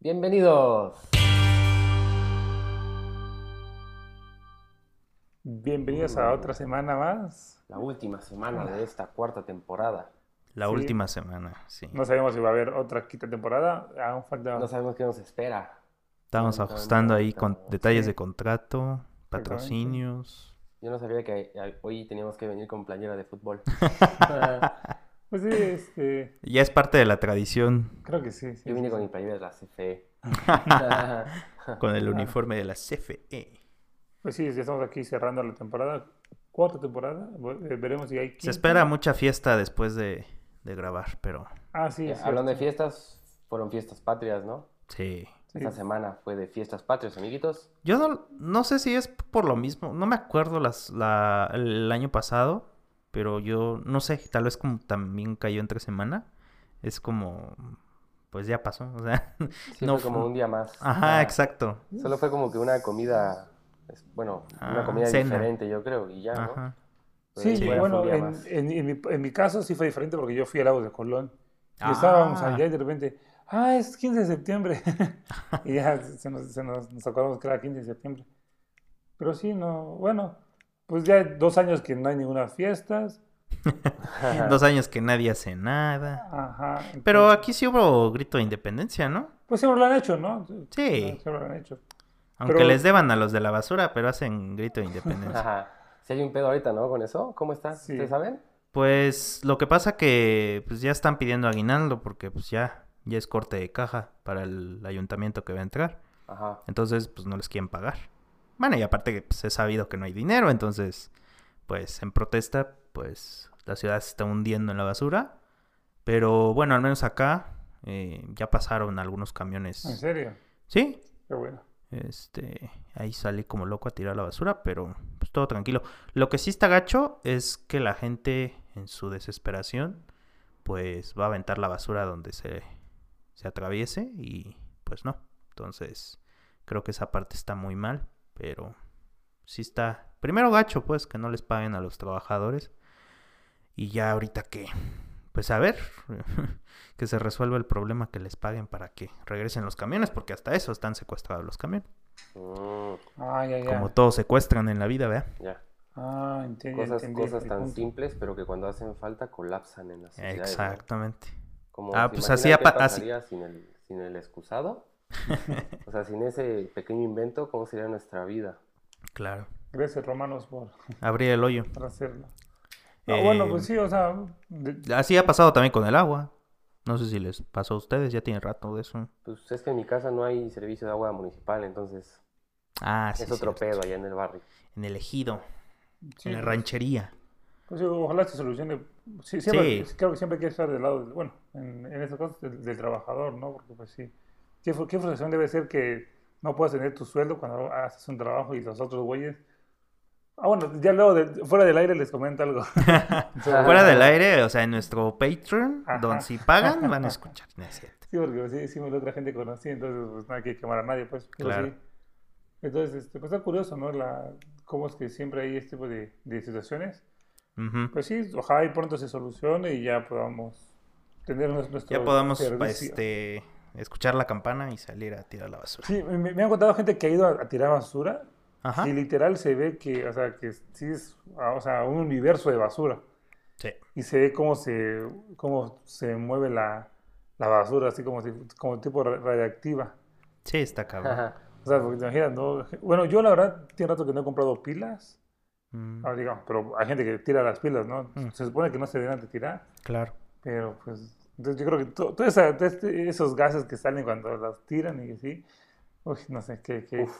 Bienvenidos. Bienvenidos a otra semana más. La última semana de esta cuarta temporada. La Sí. última semana, sí. No sabemos si va a haber otra quinta temporada. Aún falta. No sabemos qué nos espera. Estamos Tan, tan, ajustando ahí con detalles Sí. de contrato, patrocinios. Yo no sabía que hoy teníamos que venir con playera de fútbol. Pues sí, este. Ya es parte de la tradición Creo que sí. sí, Yo vine sí, con mi playera de la CFE. con el uniforme de la CFE. Pues sí, ya estamos aquí cerrando la temporada. Cuarta temporada. Eh, Veremos si hay. Se espera mucha fiesta después de, de grabar, pero Ah, sí. Eh, Hablando de fiestas, fueron fiestas patrias, ¿no? sí. Sí. Esta semana fue de fiestas patrias, amiguitos. Yo no, no sé si es por lo mismo, no me acuerdo las, la, el año pasado, pero yo no sé, tal vez como también cayó entre semana, es como, pues ya pasó, o sea, Sí, No fue como un día más. ajá, Ah, exacto, Solo fue como que una comida, bueno, una Ah, comida cena. diferente, yo creo, y ya, ¿no? ajá. Pero Sí, bueno, en, en- en mi, en mi caso sí fue diferente porque yo fui al lago de Colón. Y Ah. estábamos allá y de repente, ah, es 15 de septiembre. y ya se nos, se nos, nos acordamos que era 15 de septiembre. Pero sí, no, bueno, pues ya dos años que no hay ninguna fiestas. Dos años que nadie hace nada. Ajá. Pero aquí sí hubo grito de independencia, ¿no? Pues siempre lo han hecho, ¿no? Sí. Siempre lo han hecho. Aunque Pero- les deban a los de la basura, pero hacen grito de independencia. Ajá. Si hay un pedo ahorita, ¿no? Con eso, ¿cómo está? Sí. ¿Ustedes saben? Pues lo que pasa que pues ya están pidiendo aguinaldo porque pues ya, ya es corte de caja para el ayuntamiento que va a entrar. Ajá. Entonces pues no les quieren pagar. Bueno, y aparte que pues, he sabido que no hay dinero, entonces pues en protesta pues la ciudad se está hundiendo en la basura. Pero bueno, al menos acá eh, ya pasaron algunos ¿En camiones. serio? Sí, Qué bueno. Este, ahí salí como loco a tirar la basura, pero pues todo tranquilo. Lo que sí está gacho es que la gente en su desesperación pues va a aventar la basura donde se, se atraviese y pues no. Entonces creo que esa parte está muy mal, pero sí está... Primero gacho pues que no les paguen a los trabajadores y ya ahorita que... Pues a ver, que se resuelva el problema que les paguen para que regresen los camiones, porque hasta eso están secuestrados los camiones. Mm, Ah, ya, ya. Como todos secuestran en la vida, ¿verdad? ya. Ah, entiendo. Cosas, tan punto. simples, pero que cuando hacen falta colapsan en la sociedad. ¿no? Exactamente. Como Ah, ¿se pues así qué apa- así- pasaría sin el, sin el excusado? o sea, sin ese pequeño invento, ¿cómo sería nuestra vida? Claro. Gracias, romanos, por, Abrir el hoyo. por hacerlo. Ah, Eh, bueno, pues sí, o sea, de- Así ha pasado también con el agua. No sé si les pasó a ustedes, ya tiene rato de eso. Pues es que en mi casa no hay servicio de agua municipal, entonces Ah, sí. es otro cierto. pedo allá en el barrio. En el ejido, sí, en la pues, ranchería. Pues sí, ojalá se solucione. Sí, siempre, Sí. Creo que siempre hay que estar del lado, del- bueno, en, en estos casos, del, del trabajador, ¿no? Porque pues sí. ¿Qué, qué frustración debe ser que no puedas tener tu sueldo cuando haces un trabajo y los otros güeyes... Ah, bueno, ya luego, de- fuera del aire les comento algo. Fuera del aire, o sea, en nuestro Patreon, Ajá. donde si pagan, van a escuchar. No es cierto. Sí, porque sí, sí, la otra gente conocí, entonces pues no hay que quemar a nadie, pues. Claro. sí. Entonces, este, pues está curioso, ¿no? La, cómo es que siempre hay este tipo de, de situaciones. Pues sí, ojalá y pronto se solucione y ya podamos tener nues- nuestro Ya podamos servicio. este, escuchar la campana y salir a tirar la basura. Sí, me, me han contado gente que ha ido a, a tirar basura Ajá. y literal se ve que, o sea, que sí es, o sea, un universo de basura Sí. y se ve cómo se, cómo se mueve la, la basura, así como, como tipo ra- radiactiva. Sí, está cabrón. Ajá. O sea, porque te imaginas, ¿no? Bueno, yo la verdad tiene rato que no he comprado pilas, Mm, ah, digamos, pero hay gente que tira las pilas, ¿no? Mm. Se supone que no se deben de tirar, claro. pero pues, entonces yo creo que to- todos esa- todo este- esos gases que salen cuando las tiran y así, uy, no sé, qué, qué. Uf.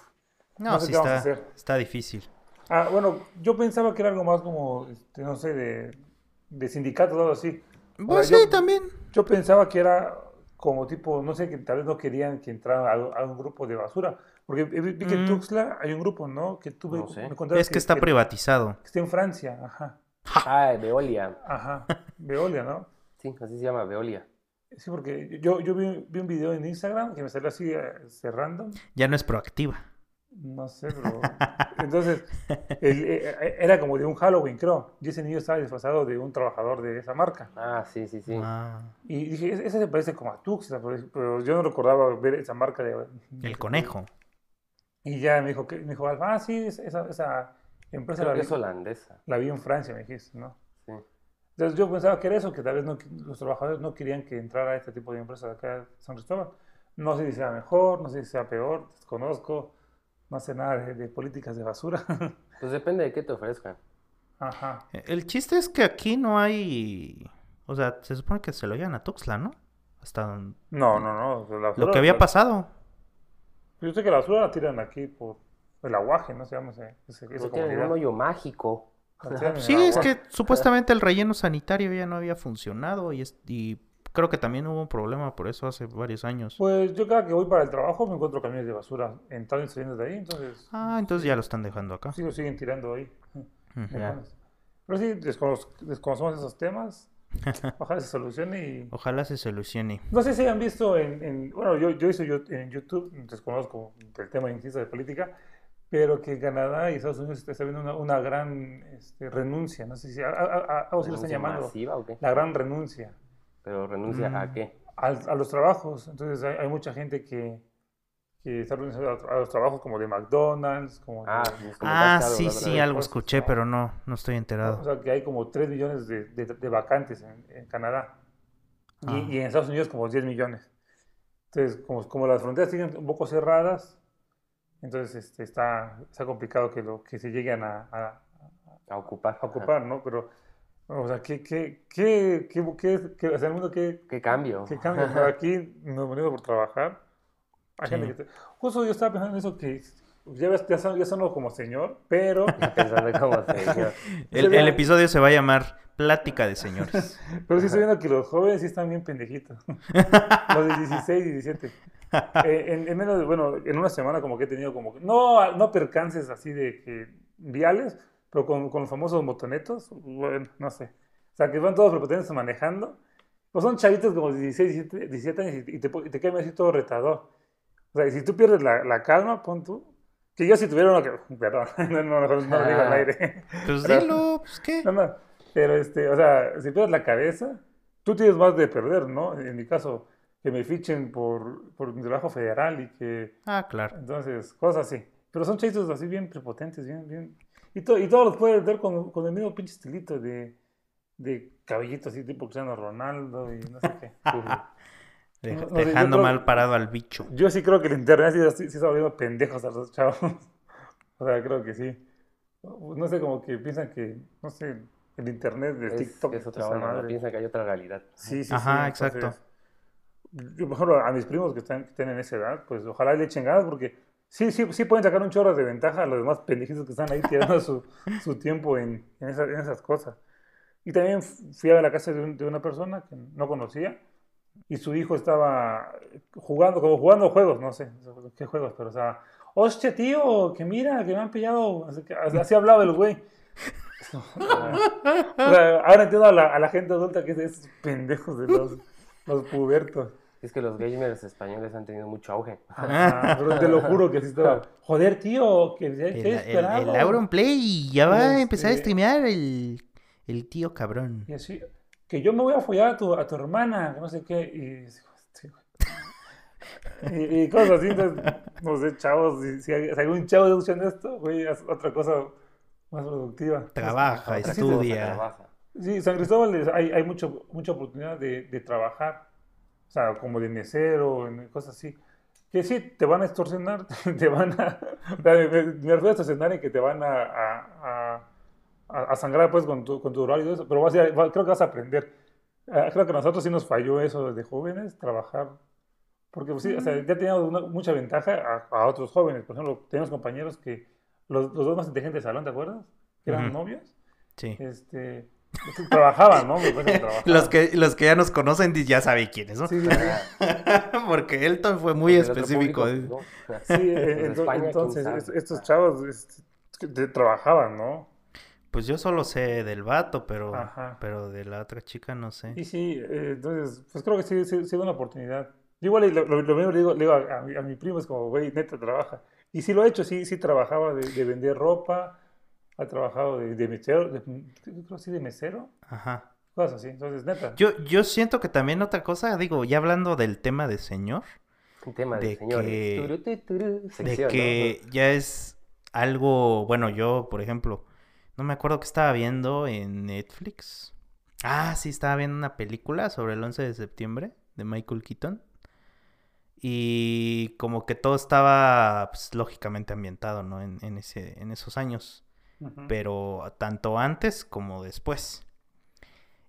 No, No sé sí qué vamos a está, hacer. está difícil. Ah, bueno, yo pensaba que era algo más como, este, no sé, de, de sindicatos o algo así. Pues sí, yo- también. Yo pensaba que era como tipo, no sé, que tal vez no querían que entrara a, a un grupo de basura. Porque vi vi que en Mm. Tuxtla hay un grupo, ¿no? Que tuve, No sé. me Es que está privatizado. que está en Francia, ajá. Ah, Veolia. Ajá, Veolia, ¿no? Sí, así se llama, Veolia. Sí, porque yo, yo vi, vi un video en Instagram que me salió así, eh, random. Ya no es proactiva. No sé, pero... Entonces, el- eh, eh, era como de un Halloween, creo. Y ese niño estaba disfrazado de un trabajador de esa marca. Ah, sí, sí, sí. Ah, Y dije, "Ese- se parece como a Tuxtla, pero, yo no recordaba ver esa marca de... el conejo. Y ya me dijo, que, me dijo, ah, sí, es- esa, esa empresa Creo la que vi, es holandesa. la vi en Francia, me dijiste, ¿no? Entonces yo pensaba que era eso, que tal vez no, los trabajadores no querían que entrara este tipo de empresas acá en San Cristóbal. No sé si sea mejor, no sé si sea peor, desconozco, no sé nada de, de políticas de basura. Pues depende de qué te ofrezcan. Ajá. El chiste es que aquí no hay... O sea, se supone que se lo llevan a Tuxtla, ¿no? Hasta donde- No, no, no. la lo que había la- pasado. Yo sé que la basura la tiran aquí por el aguaje, ¿no? Se llama ese, ese, esa comunidad. un hoyo mágico. Sí, es que supuestamente el relleno sanitario ya no había funcionado y, es- y creo que también hubo un problema por eso hace varios años. Pues yo cada que voy para el trabajo me encuentro camiones de basura entrando y saliendo de ahí, entonces Ah, entonces ya lo están dejando acá. sí lo siguen tirando ahí. Pero sí, desconoz- desconocemos esos temas. Ojalá se solucione y... Ojalá se solucione. No sé si han visto en... en- bueno, yo, yo hice yo, en YouTube, desconozco el tema insisto de política, pero que Canadá y Estados Unidos está viendo una, una gran este, renuncia. No sé si... A, a, a- a- o si lo están ¿Renuncia llamando masiva o qué? la gran renuncia Pero renuncia a Mm. qué? al- a, los trabajos. Entonces hay, hay mucha gente que, que está renunciando a, a los trabajos como de McDonald's, como de- Ah, mis Ah, comentaste sí, sí, algo pues, escuché, no. pero no, no estoy O enterado. sea, que hay como 3 millones de, de- de vacantes en, en Canadá. Y, Ah. y en Estados Unidos como 10 millones. Entonces, como, como las fronteras siguen un poco cerradas, entonces este, está, está complicado que, lo, que se lleguen a, a- A ocupar. a ocupar, ¿no? Pero, o sea, ¿qué, qué, qué, qué, qué- qué- o sea, el mundo qué, ¿Qué cambio? qué cambia? O sea, aquí nos venimos por trabajar. Hay Sí. gente que te- Justo yo estaba pensando en eso que ya, ves, ya, son, ya sonó como señor, pero... Pensando como señor. El, el episodio se va a llamar Plática de Señores. Pero sí estoy viendo que los jóvenes sí están bien pendejitos. los de 16 y 17. Eh, en, en menos bueno, en una semana como que he tenido como, no, no percances así de que viales, pero con, con los famosos motonetos, bueno, no sé. O sea, que van todos prepotentes manejando. Pues son chavitos como de 16, 17, 17 años y te, y te quedan así todo retador. O sea, y si tú pierdes la, la calma, pon tú. Que yo si tuviera uno que... Perdón, no, no, mejor no lo digo al aire. Pues Pero- dilo, pues qué. No, no. Pero, este, o sea, si pierdes la cabeza, tú tienes más de perder, ¿no? En mi caso, que me fichen por, por mi trabajo federal y que, Ah, claro. entonces, cosas así. Pero son chavitos así bien prepotentes, bien, bien. Y, to- y todos los puedes ver con, con el mismo pinche estilito de, de cabellito así, tipo Cristiano Ronaldo y no sé qué. De- No, no sé, yo dejando creo- mal parado al bicho. Yo sí creo que el internet sí, sí, sí está volviendo pendejos a los chavos. O sea, creo que sí. No sé, como que piensan que, no sé, el internet de Es, TikTok. es otra madre. Piensa que hay otra realidad. Sí, sí, Ajá, sí, exacto. entonces, yo, ejemplo, a mis primos que están, que en esa edad, pues ojalá le echen ganas porque sí, sí, sí pueden sacar un chorro de ventaja a los demás pendejitos que están ahí tirando su, su tiempo en, en, esa- en esas cosas. Y también fui a la casa de, un- de una persona que no conocía y su hijo estaba jugando, como jugando juegos, no sé qué juegos, pero o sea, hostia, tío, que mira, que me han pillado. Así, así hablaba el güey. O sea, ahora entiendo a la, a la gente adulta que es esos pendejos de los, los pubertos. Es que los gamers españoles han tenido mucho auge. Te lo juro que así estaba. Joder, tío, que El, te el, el Auronplay ya va a Este- empezar a streamear el, el tío cabrón. Y así, que yo me voy a follar a tu, a tu hermana, que no sé qué. Y, sí, güey. y, y cosas así, entonces, no sé, chavos, si, si hay- si algún chavo escuchando esto, güey, haz otra cosa más productiva. Trabaja, estudia. trabaja. Sí, San Cristóbal es- hay, hay mucho, mucha oportunidad de, de trabajar, o sea, como de mesero, cosas así. Que sí, te van a extorsionar, te van a... me, refiero a extorsionar en que te van a, a, a- a- sangrar pues con tu, con tu horario y eso, pero vas a- creo que vas a aprender. Ah, creo que a nosotros sí nos falló eso de jóvenes, trabajar. Porque pues, sí, o sea, ya teníamos una- mucha ventaja a, a otros jóvenes. Por ejemplo, teníamos compañeros que, los, los dos más inteligentes del salón, ¿te acuerdas? Que eran novios. Sí. Este, trabajaban, ¿no? Trabajaban. Los que, los que ya nos conocen ya saben quiénes, ¿no? Sí, sí, sí. Porque Elton fue muy específico. público, ¿eh? ¿no? Sí, eh, ento- de España, ¿quién entonces sabe? estos chavos este, te- trabajaban, ¿no? Pues yo solo sé del vato, pero, Ajá. pero de la otra chica no sé. Y sí, eh, entonces, pues creo que sí, sí, sí da una oportunidad. Yo igual lo, lo, lo mismo le digo, le digo a, a mi, a mi primo, es como, güey, neta, trabaja. Y sí lo ha hecho, sí, sí trabajaba de, de vender ropa, ha trabajado de, de mesero, de, creo sí de mesero, Ajá. cosas así. Entonces, neta. Yo, yo siento que también otra cosa, digo, ya hablando del tema de señor, Un tema de, De señores. que- Turu, turu, de que ya es algo, bueno, yo, por ejemplo, no me acuerdo que estaba viendo en Netflix. Ah, sí, estaba viendo una película sobre el 11 de septiembre de Michael Keaton. Y como que todo estaba, pues, lógicamente ambientado, ¿no? En, en ese, en esos años. Pero tanto antes como después.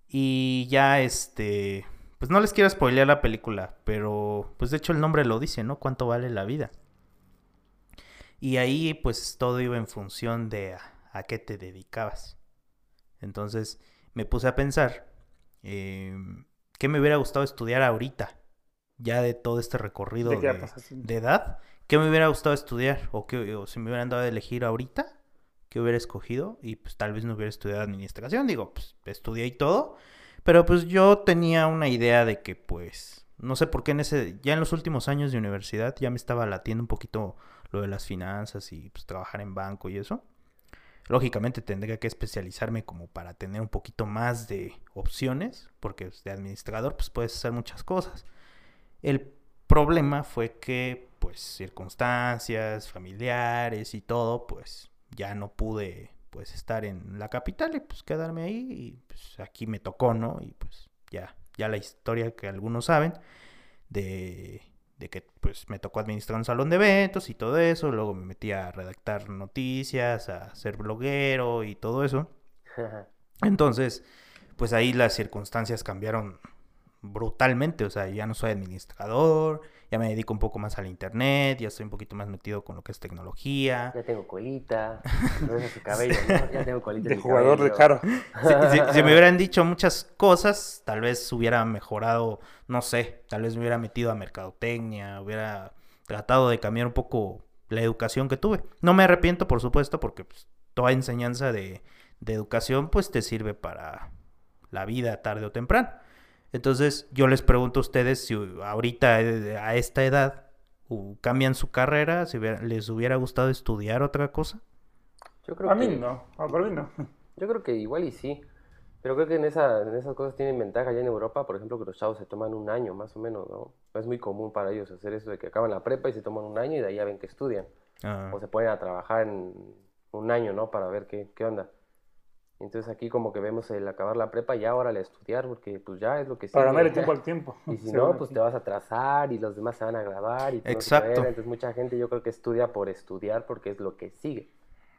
Y ya este, pues no les quiero spoilear la película, pero pues de hecho el nombre lo dice, ¿no? ¿Cuánto vale la vida? Y ahí pues todo iba en función de a, a qué te dedicabas. Entonces me puse a pensar, em, ¿qué me hubiera gustado estudiar ahorita? Ya de todo este recorrido ¿De edad, ¿qué me hubiera gustado estudiar? O, qué, o si me hubieran dado a elegir ahorita, ¿qué hubiera escogido? Y pues tal vez no hubiera estudiado administración, digo, pues estudié y todo, pero pues yo tenía una idea de que pues, no sé por qué en ese, ya en los últimos años de universidad ya me estaba latiendo un poquito lo de las finanzas y pues trabajar en banco y eso. Lógicamente tendría que especializarme como para tener un poquito más de opciones, porque pues, de administrador pues puedes hacer muchas cosas. El problema fue que, pues, circunstancias familiares y todo, pues, ya no pude, pues, estar en la capital y, pues, quedarme ahí y, pues, aquí me tocó, ¿no? Y, pues, ya, ya la historia que algunos saben de, de que, pues, me tocó administrar un salón de eventos y todo eso, luego me metí a redactar noticias, a ser bloguero y todo eso. Entonces, pues ahí las circunstancias cambiaron brutalmente, o sea, ya no soy administrador, ya me dedico un poco más al internet, ya estoy un poquito más metido con lo que es tecnología. Ya tengo colita, no es su cabello, ¿no? Ya tengo colita De en jugador de caro. Si, si- si me hubieran dicho muchas cosas, tal vez hubiera mejorado, no sé, tal vez me hubiera metido a mercadotecnia, hubiera tratado de cambiar un poco la educación que tuve. No me arrepiento, por supuesto, porque pues, toda enseñanza de, de educación pues te sirve para la vida tarde o temprano. Entonces yo les pregunto a ustedes si ahorita eh, a esta edad cambian su carrera, si hubiera- les hubiera gustado estudiar otra cosa. Yo creo A mí que, no, a mí no. Yo creo que igual y sí. Pero creo que en, esa, en esas cosas tienen ventaja ya en Europa, por ejemplo, que los chavos se toman un año más o menos, ¿no? Es muy común para ellos hacer eso de que acaban la prepa y se toman un año y de ahí ya ven que estudian. Ah, O se ponen a trabajar en un año, ¿no? Para ver qué, qué onda. Entonces aquí como que vemos el acabar la prepa y ya ahora a estudiar porque pues ya es lo que Para el tiempo al tiempo. Y si Según no, pues aquí. te vas a atrasar y los demás se van a grabar y no. Exacto. Entonces mucha gente yo creo que estudia por estudiar porque es lo que sigue.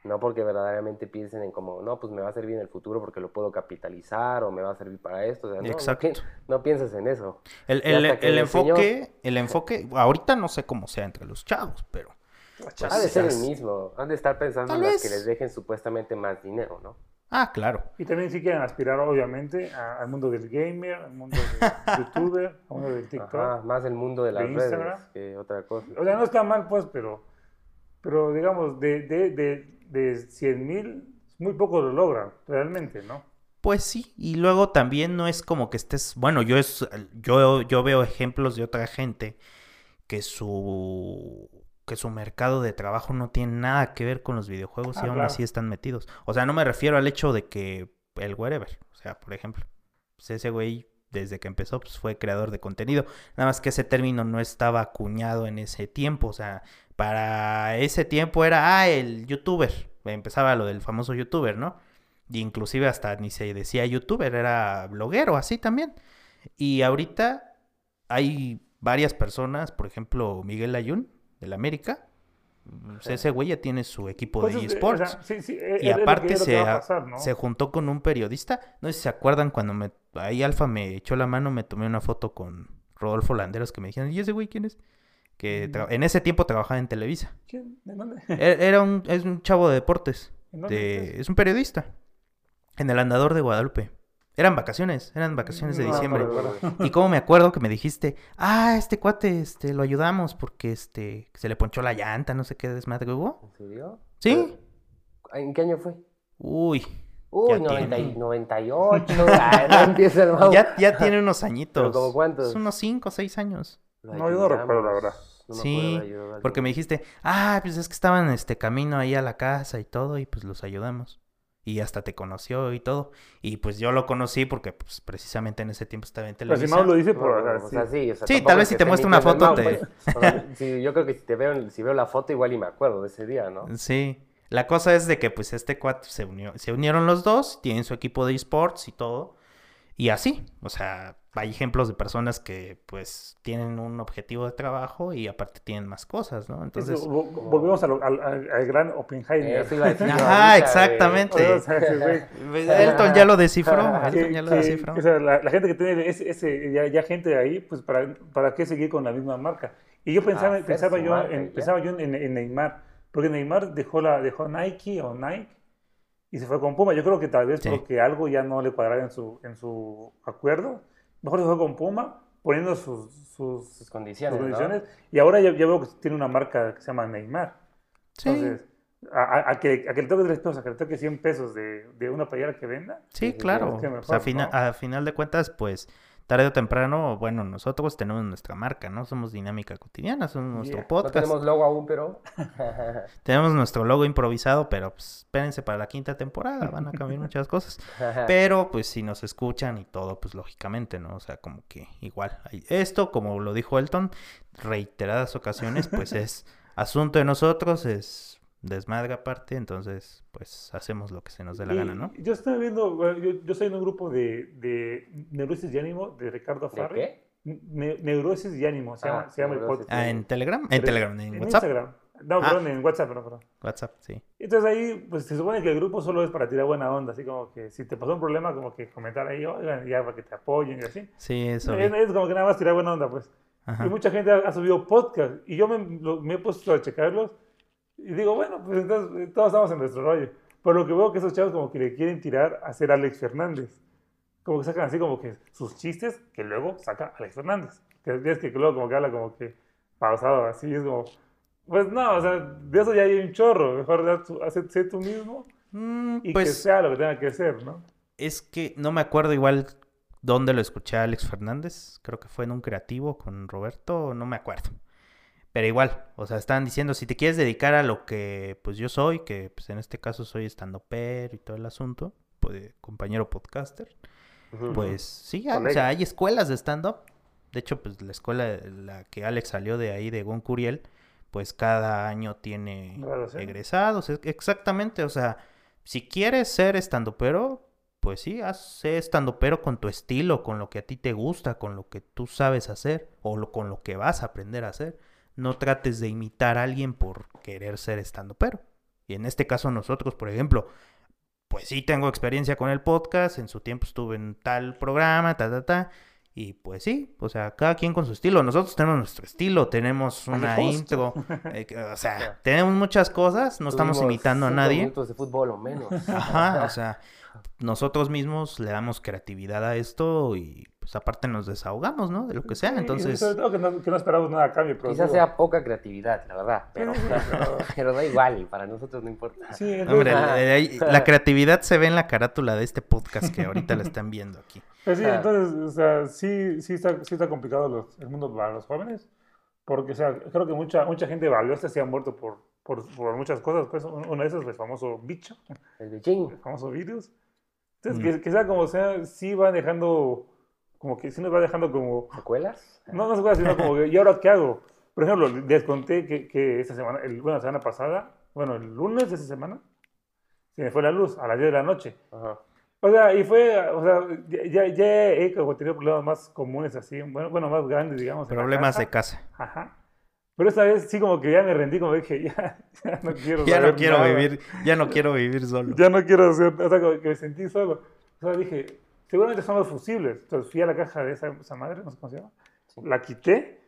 No porque verdaderamente piensen en como, no, pues me va a servir en el futuro porque lo puedo capitalizar o me va a servir para esto. O sea, no, no Exacto. pi- no piensas en eso. El, el- el el señor- enfoque, el enfoque, ahorita no sé cómo sea entre los chavos, pero pues, Ha de ser el mismo. Han de estar pensando en las que les dejen supuestamente más dinero, ¿no? Ah, claro. Y también si quieren aspirar, obviamente, a- al mundo del gamer, al mundo del youtuber, al mundo del TikTok. Ajá, más el mundo de las de redes Instagram. que otra cosa. O sea, no está mal, pues, pero, pero digamos, de, de, de, de 100 mil, muy pocos lo logran, realmente, ¿no? Pues sí, y luego también no es como que estés, bueno, yo es yo yo veo ejemplos de otra gente que su que su mercado de trabajo no tiene nada que ver con los videojuegos Ah, y aún claro. así están metidos. O sea, no me refiero al hecho de que el wherever, o sea, por ejemplo, pues ese güey desde que empezó pues fue creador de contenido, nada más que ese término no estaba acuñado en ese tiempo, o sea, para ese tiempo era ah, el youtuber, empezaba lo del famoso youtuber, ¿no? Y inclusive hasta ni se decía youtuber, era bloguero, así también. Y ahorita hay varias personas, por ejemplo, Miguel Ayun, del América. pues ese güey ya tiene su equipo Pues de o eSports. sea, sí, sí, es- y aparte se, juntó con un periodista. No sé si se acuerdan cuando me, ahí Alfa me echó la mano, me tomé una foto con Rodolfo Landeros que me dijeron, ¿y ese güey quién es? Que tra- en ese tiempo trabajaba en Televisa. ¿Quién? ¿De dónde? E- Era un, es un chavo de deportes. ¿En dónde de- estás? es un periodista. En el andador de Guadalupe. Eran vacaciones, eran vacaciones de No, diciembre. Y como me acuerdo que me dijiste, ah, este cuate, este, lo ayudamos porque este, se le ponchó la llanta, no sé qué desmadre hubo. ¿En serio? ¿Sí? ¿En qué año fue? Uy, Uy, Ya 90 y- tiene. 98. Ay, no empieza el ya, ya tiene unos añitos. ¿Pero como cuántos? Es unos 5 o 6 años. Lo No, yo no recuerdo, la verdad. No Sí, porque me dijiste, ah, pues es que estaban este camino ahí a la casa y todo, y pues los ayudamos. Y hasta te conoció y todo. Y pues yo lo conocí porque pues precisamente en ese tiempo estaba en Pero si televisión. Mau lo dice, por, o sea, sí, o sea, Sí, tampoco tal vez si te muestro una foto, te- pues. Sí, yo creo que si te veo, si veo la foto igual y me acuerdo de ese día, ¿no? Sí. La cosa es de que pues este cuate se unió, se unieron los dos, tienen su equipo de esports y todo. Y así, o sea, hay ejemplos de personas que pues tienen un objetivo de trabajo y aparte tienen más cosas, ¿no? Entonces, volvemos a lo- al, al- gran Oppenheimer. Eso iba a decir yo Ajá, exactamente. O sea, ese güey. Elton ya lo descifró, que- Elton ya lo que- descifró. o sea, la, la gente que tiene ese, ese- ya, ya gente ahí, pues para, para qué seguir con la misma marca. Y yo pensaba, Hacer pensaba yo, marca en, pensaba yo en, en Neymar, porque Neymar dejó la dejó Nike o Nike y se fue con Puma. Yo creo que tal vez Sí. porque algo ya no le cuadraba en su en su acuerdo, mejor se fue con Puma poniendo sus sus, Sus sus condiciones, y ahora ya, ya veo que tiene una marca que se llama Neymar. Sí, Entonces, a, a- a que, a que le toque 3 pesos, a que le toque 100 pesos de, de una playera que venda. sí, claro. es que O sea, mejor, a, fina- ¿no? a final de cuentas, pues, tarde o temprano, bueno, nosotros tenemos nuestra marca, ¿no? Somos Dinámica Cotidiana, somos nuestro Yeah. No podcast. tenemos logo aún, pero... Tenemos nuestro logo improvisado, pero pues, espérense para la quinta temporada, van a cambiar muchas cosas. Pero pues si nos escuchan y todo, pues lógicamente, ¿no? O sea, como que igual. Esto, como lo dijo Elton, reiteradas ocasiones, pues es asunto de nosotros, es desmadre aparte, entonces pues hacemos lo que se nos dé la Y gana, ¿no? Yo estoy viendo, yo, yo soy en un grupo de, de Neurosis y Ánimo de Ricardo ¿De Farri. qué? Ne- Neurosis y Ánimo, se Ah, llama, se llama el podcast. Ah, en Telegram, en Telegram, en En WhatsApp. Instagram. No, Ah. perdón, en WhatsApp, perdón, perdón. WhatsApp, sí. Entonces ahí, pues se supone que el grupo solo es para tirar buena onda, así como que si te pasó un problema, como que comentar ahí, oigan, ya para que te apoyen y así. Sí, eso. Es, es como que nada más tirar buena onda, pues. Ajá. Y mucha gente ha, ha subido podcast y yo me, lo- me he puesto a checarlos y digo, bueno, pues entonces eh, todos estamos en nuestro rollo. Pero lo que veo que esos chavos como que le quieren tirar a ser Alex Fernández. Como que sacan así como que sus chistes que luego saca Alex Fernández. Que es que luego como que habla como que pausado así, es como... Pues no, o sea, de eso ya hay un chorro. Mejor sé tú mismo Mm, y que pues sea lo que tenga que ser, ¿no? es que no me acuerdo igual dónde lo escuché a Alex Fernández. Creo que fue en un creativo con Roberto, no me acuerdo. Pero igual, o sea, estaban diciendo, si te quieres dedicar a lo que pues yo soy, que pues en este caso soy pero y todo el asunto, pues compañero podcaster, pues sí, hay- o sea, hay escuelas de stand-up. De hecho, pues la escuela, de la que Alex salió de ahí, de Goncuriel, pues cada año tiene egresados. Exactamente, o sea, si quieres ser pero pues sí, haz sé pero con tu estilo, con lo que a ti te gusta, con lo que tú sabes hacer o lo- con lo que vas a aprender a hacer. No trates de imitar a alguien por querer ser pero Y en este caso nosotros, por ejemplo, pues sí tengo experiencia con el podcast, en su tiempo estuve en tal programa, ta, ta, ta, y pues sí, o sea, cada quien con su estilo. Nosotros tenemos nuestro estilo, tenemos una intro, eh, o sea, tenemos muchas cosas, no estamos imitando a nadie. de fútbol o menos. Ajá, o sea, nosotros mismos le damos creatividad a esto y pues aparte nos desahogamos, ¿no? De lo que sea, Sí, entonces... sobre todo que no, que no esperamos nada a cambio. Pero Quizás digo, sea poca creatividad, la verdad, pero, pero da igual, para nosotros no importa. Sí, entonces, Hombre, la, la- la creatividad se ve en la carátula de este podcast que ahorita la están viendo aquí. Pues sí, Ah. entonces, o sea, sí, sí está, sí está complicado los- el mundo para los jóvenes, porque, o sea, creo que mucha, mucha gente valiosa se ha muerto por, por, por muchas cosas, pues un- uno de esos es el famoso bicho, El Beijing. el famoso virus. Entonces, Mm. que, que sea como sea, sí va dejando, como que sí nos va dejando como, ¿Secuelas? no, no se puede, sino como que, ¿y ahora qué hago? Por ejemplo, les conté que, que esta semana, el, bueno, la semana pasada, bueno, el lunes de esa semana, se me fue la luz a las 10 de la noche. Ajá. O sea, y fue, o sea, ya, ya, he como tenido problemas más comunes así, bueno, bueno más grandes, digamos. Problemas de casa. casa. Ajá. Pero esta vez sí como que ya me rendí, como dije, ya, ya no quiero Ya no quiero nada. vivir, ya no quiero vivir solo. Ya no quiero hacer, o sea, como que me sentí solo. O sea, dije, seguramente son los fusibles. Entonces fui a la caja de esa, esa madre, no sé cómo se llama. La quité,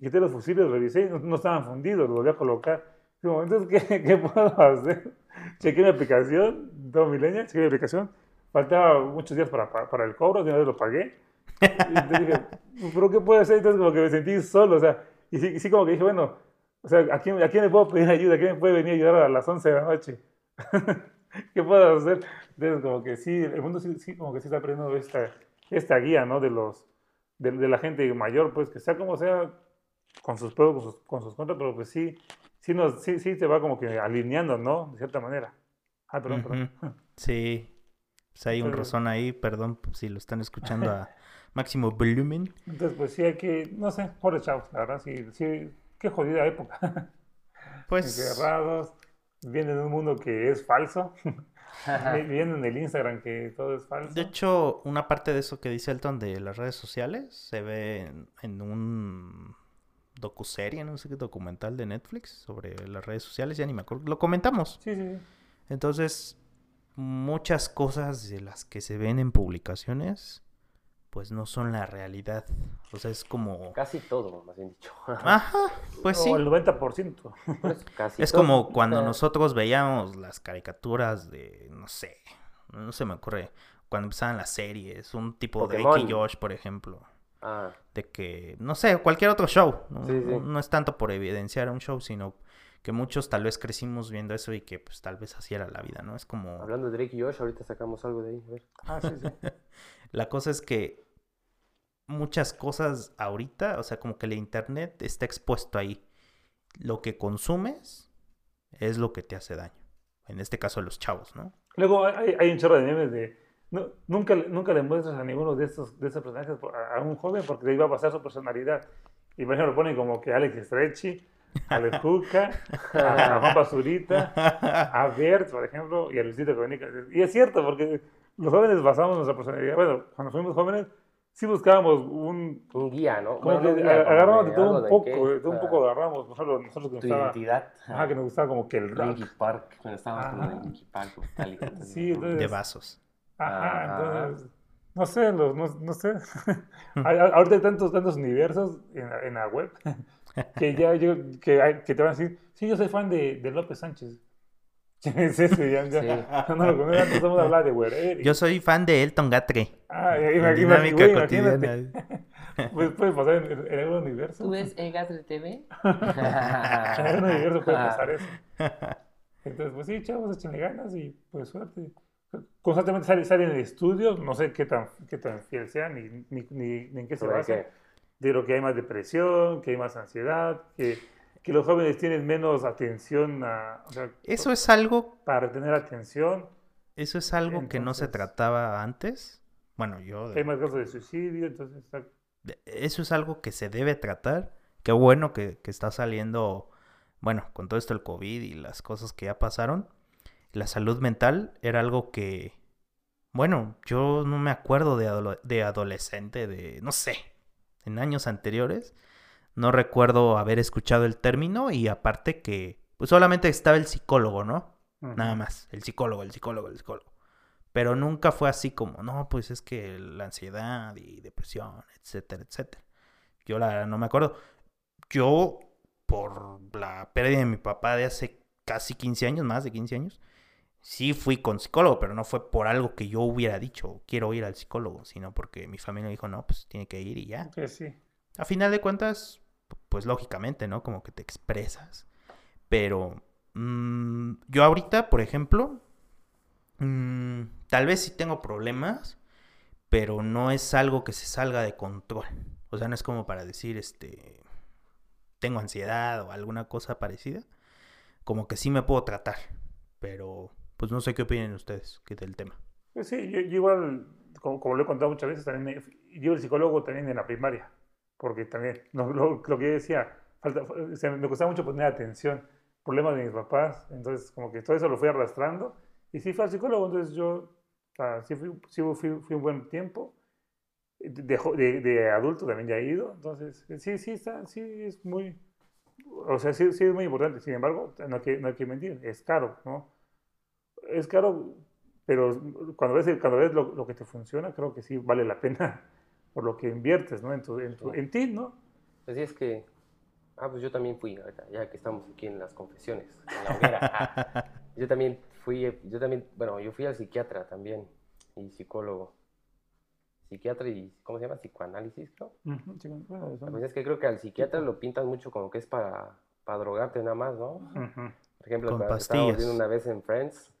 quité los fusibles, revisé, y no, no estaban fundidos, los volví a colocar. Digo, entonces, ¿qué, qué puedo hacer? Chequé mi aplicación, todo milenio, chequé mi aplicación. Faltaba muchos días para, para, para el cobro, de una vez lo pagué. Y entonces dije, ¿pero qué puedo hacer? Entonces como que me sentí solo, o sea, y sí, sí como que dije, bueno, o sea, ¿a quién, ¿a quién le puedo pedir ayuda? ¿A quién me puede venir a ayudar a las 11 de la noche? ¿Qué puedo hacer? Entonces como que sí, el mundo sí, sí como que sí está aprendiendo esta, esta guía, ¿no? De los, de, de la gente mayor, pues que sea como sea, con sus pros, con sus, con sus contras, pero pues sí, sí, nos, sí, sí te va como que alineando, ¿no? De cierta manera. Ah, perdón, perdón. Sí. Pues hay un rozón ahí, perdón si lo están escuchando a máximo volumen. Entonces, pues sí hay que, no sé, pobres chavos, la verdad, sí, sí, qué jodida época. Pues Encerrados, vienen de un mundo que es falso, vi- vienen en el Instagram que todo es falso. De hecho, una parte de eso que dice Elton de las redes sociales se ve en, en un docuserie, no sé qué documental de Netflix sobre las redes sociales, ya ni me acuerdo. Lo comentamos. Sí, sí, sí. Entonces, muchas cosas de las que se ven en publicaciones, pues no son la realidad. O sea, es como... Casi todo, más bien dicho. Ajá, pues sí. O el 90%. Por eso, casi Es todo. como cuando nosotros veíamos las caricaturas de, no sé, no se me ocurre, cuando empezaban las series, un tipo de Drake y. Josh, por ejemplo, Ah, de que, no sé, cualquier otro show, no, Sí, sí. no- no es tanto por evidenciar un show, sino que muchos tal vez crecimos viendo eso y que pues tal vez así era la vida, ¿no? Es como, hablando de Drake y Josh, ahorita sacamos algo de ahí. A ver. Ah, sí, sí. la cosa es que muchas cosas ahorita, o sea, como que el internet está expuesto ahí. Lo que consumes es lo que te hace daño. En este caso, los chavos, ¿no? Luego hay, hay un chorro de memes de. no- nunca, nunca le muestras a ninguno de estos, de estos personajes a, un joven porque le iba a pasar su personalidad. Y por ejemplo, ponen como que Alex Stretchy, Alex Juca, a, a Juan Basurita, a Bert, por ejemplo, y a Luisito Comunica. Y es cierto, porque los jóvenes basamos nuestra personalidad. Bueno, cuando fuimos jóvenes, sí buscábamos un. Un guía, ¿no? como Bueno, no guía, agarramos de todo un de poco, qué, de todo un poco agarramos. Por ejemplo, nosotros que nos Tu identidad. ajá, que nos gustaba como que el rock. Linkin Park. Cuando estábamos con el Linkin Park. Metallica, entonces, Sí, entonces- de vasos. Ajá, Ajá. entonces, no sé, los- no, no sé. Ahorita hay tantos, tantos universos en, la- en la web que ya yo, que, hay- que te van a decir, sí, yo soy fan de, de López Sánchez. ¿Quién es ese? Ya, ya, Sí. no conozco, antes vamos a hablar de Guerrero. Yo soy fan de Elton Gatre. Ah, en ima- ima- dinámica güey, cotidiana. imagínate. Pues puede pasar en, en, en algún universo. ¿Tú ves Egatre TV? En algún universo puede pasar eso. Entonces, pues sí, chavos, échenle ganas y pues suerte. Constantemente salen, salen estudios, no sé qué tan, qué tan fiel sean ni, ni, ni- ni en qué se basa, de lo que hay más depresión, que hay más ansiedad, que, que los jóvenes tienen menos atención a, o sea, Eso es algo, para retener atención, eso es algo que no se trataba antes. Bueno, yo hay más casos de suicidio, entonces Eso es algo que se debe tratar. Qué bueno que, que está saliendo, bueno, con todo esto el COVID y las cosas que ya pasaron. La salud mental era algo que, bueno, yo no me acuerdo de, de adolescente, de, no sé, en años anteriores. No recuerdo haber escuchado el término y aparte que, pues solamente estaba el psicólogo, ¿no? Nada más, el psicólogo, el psicólogo, el psicólogo. Pero nunca fue así como, no, pues es que la ansiedad y depresión, etcétera, etcétera. Yo la verdad no me acuerdo. Yo, por la pérdida de mi papá de hace casi 15 años, más de 15 años, sí fui con psicólogo, pero no fue por algo que yo hubiera dicho, quiero ir al psicólogo, sino porque mi familia dijo, no, pues tiene que ir y ya. Que sí. A final de cuentas, pues lógicamente, ¿no? Como que te expresas. Pero mm, yo ahorita, por ejemplo, mm, tal vez sí tengo problemas, pero no es algo que se salga de control. O sea, no es como para decir, este, tengo ansiedad o alguna cosa parecida. Como que sí me puedo tratar, pero pues no sé qué opinen ustedes que del tema. Sí, yo, igual, como, lo he contado muchas veces, también yo el psicólogo también en la primaria, porque también, lo, lo- lo que yo decía, falta, o sea, me costaba mucho poner atención, problemas de mis papás, entonces como que todo eso lo fui arrastrando, y sí fui al psicólogo, entonces yo, sí fui, sí fui, fui un buen tiempo, de, de, de adulto también ya he ido, entonces sí, sí, está, sí es muy, o sea, sí, sí es muy importante, sin embargo, no hay que, no hay que mentir, es caro, ¿no? Es caro, pero cuando ves, cuando ves lo, lo que te funciona, creo que sí vale la pena por lo que inviertes, ¿no? En, tu, en, tu- en ti, ¿no? Así es que. Ah, pues yo también fui, ahorita, ya que estamos aquí en las confesiones, en la hoguera. Ah, yo también fui, yo también, bueno, yo fui al psiquiatra también, y psicólogo. Psiquiatra y, ¿cómo se llama? Psicoanálisis, creo. Ujú, sí, bueno, cosa es que creo que al psiquiatra lo pintan mucho como que es para, para drogarte nada más, ¿no? Por ejemplo, Con cuando estábamos pastillas. viendo una vez en Friends,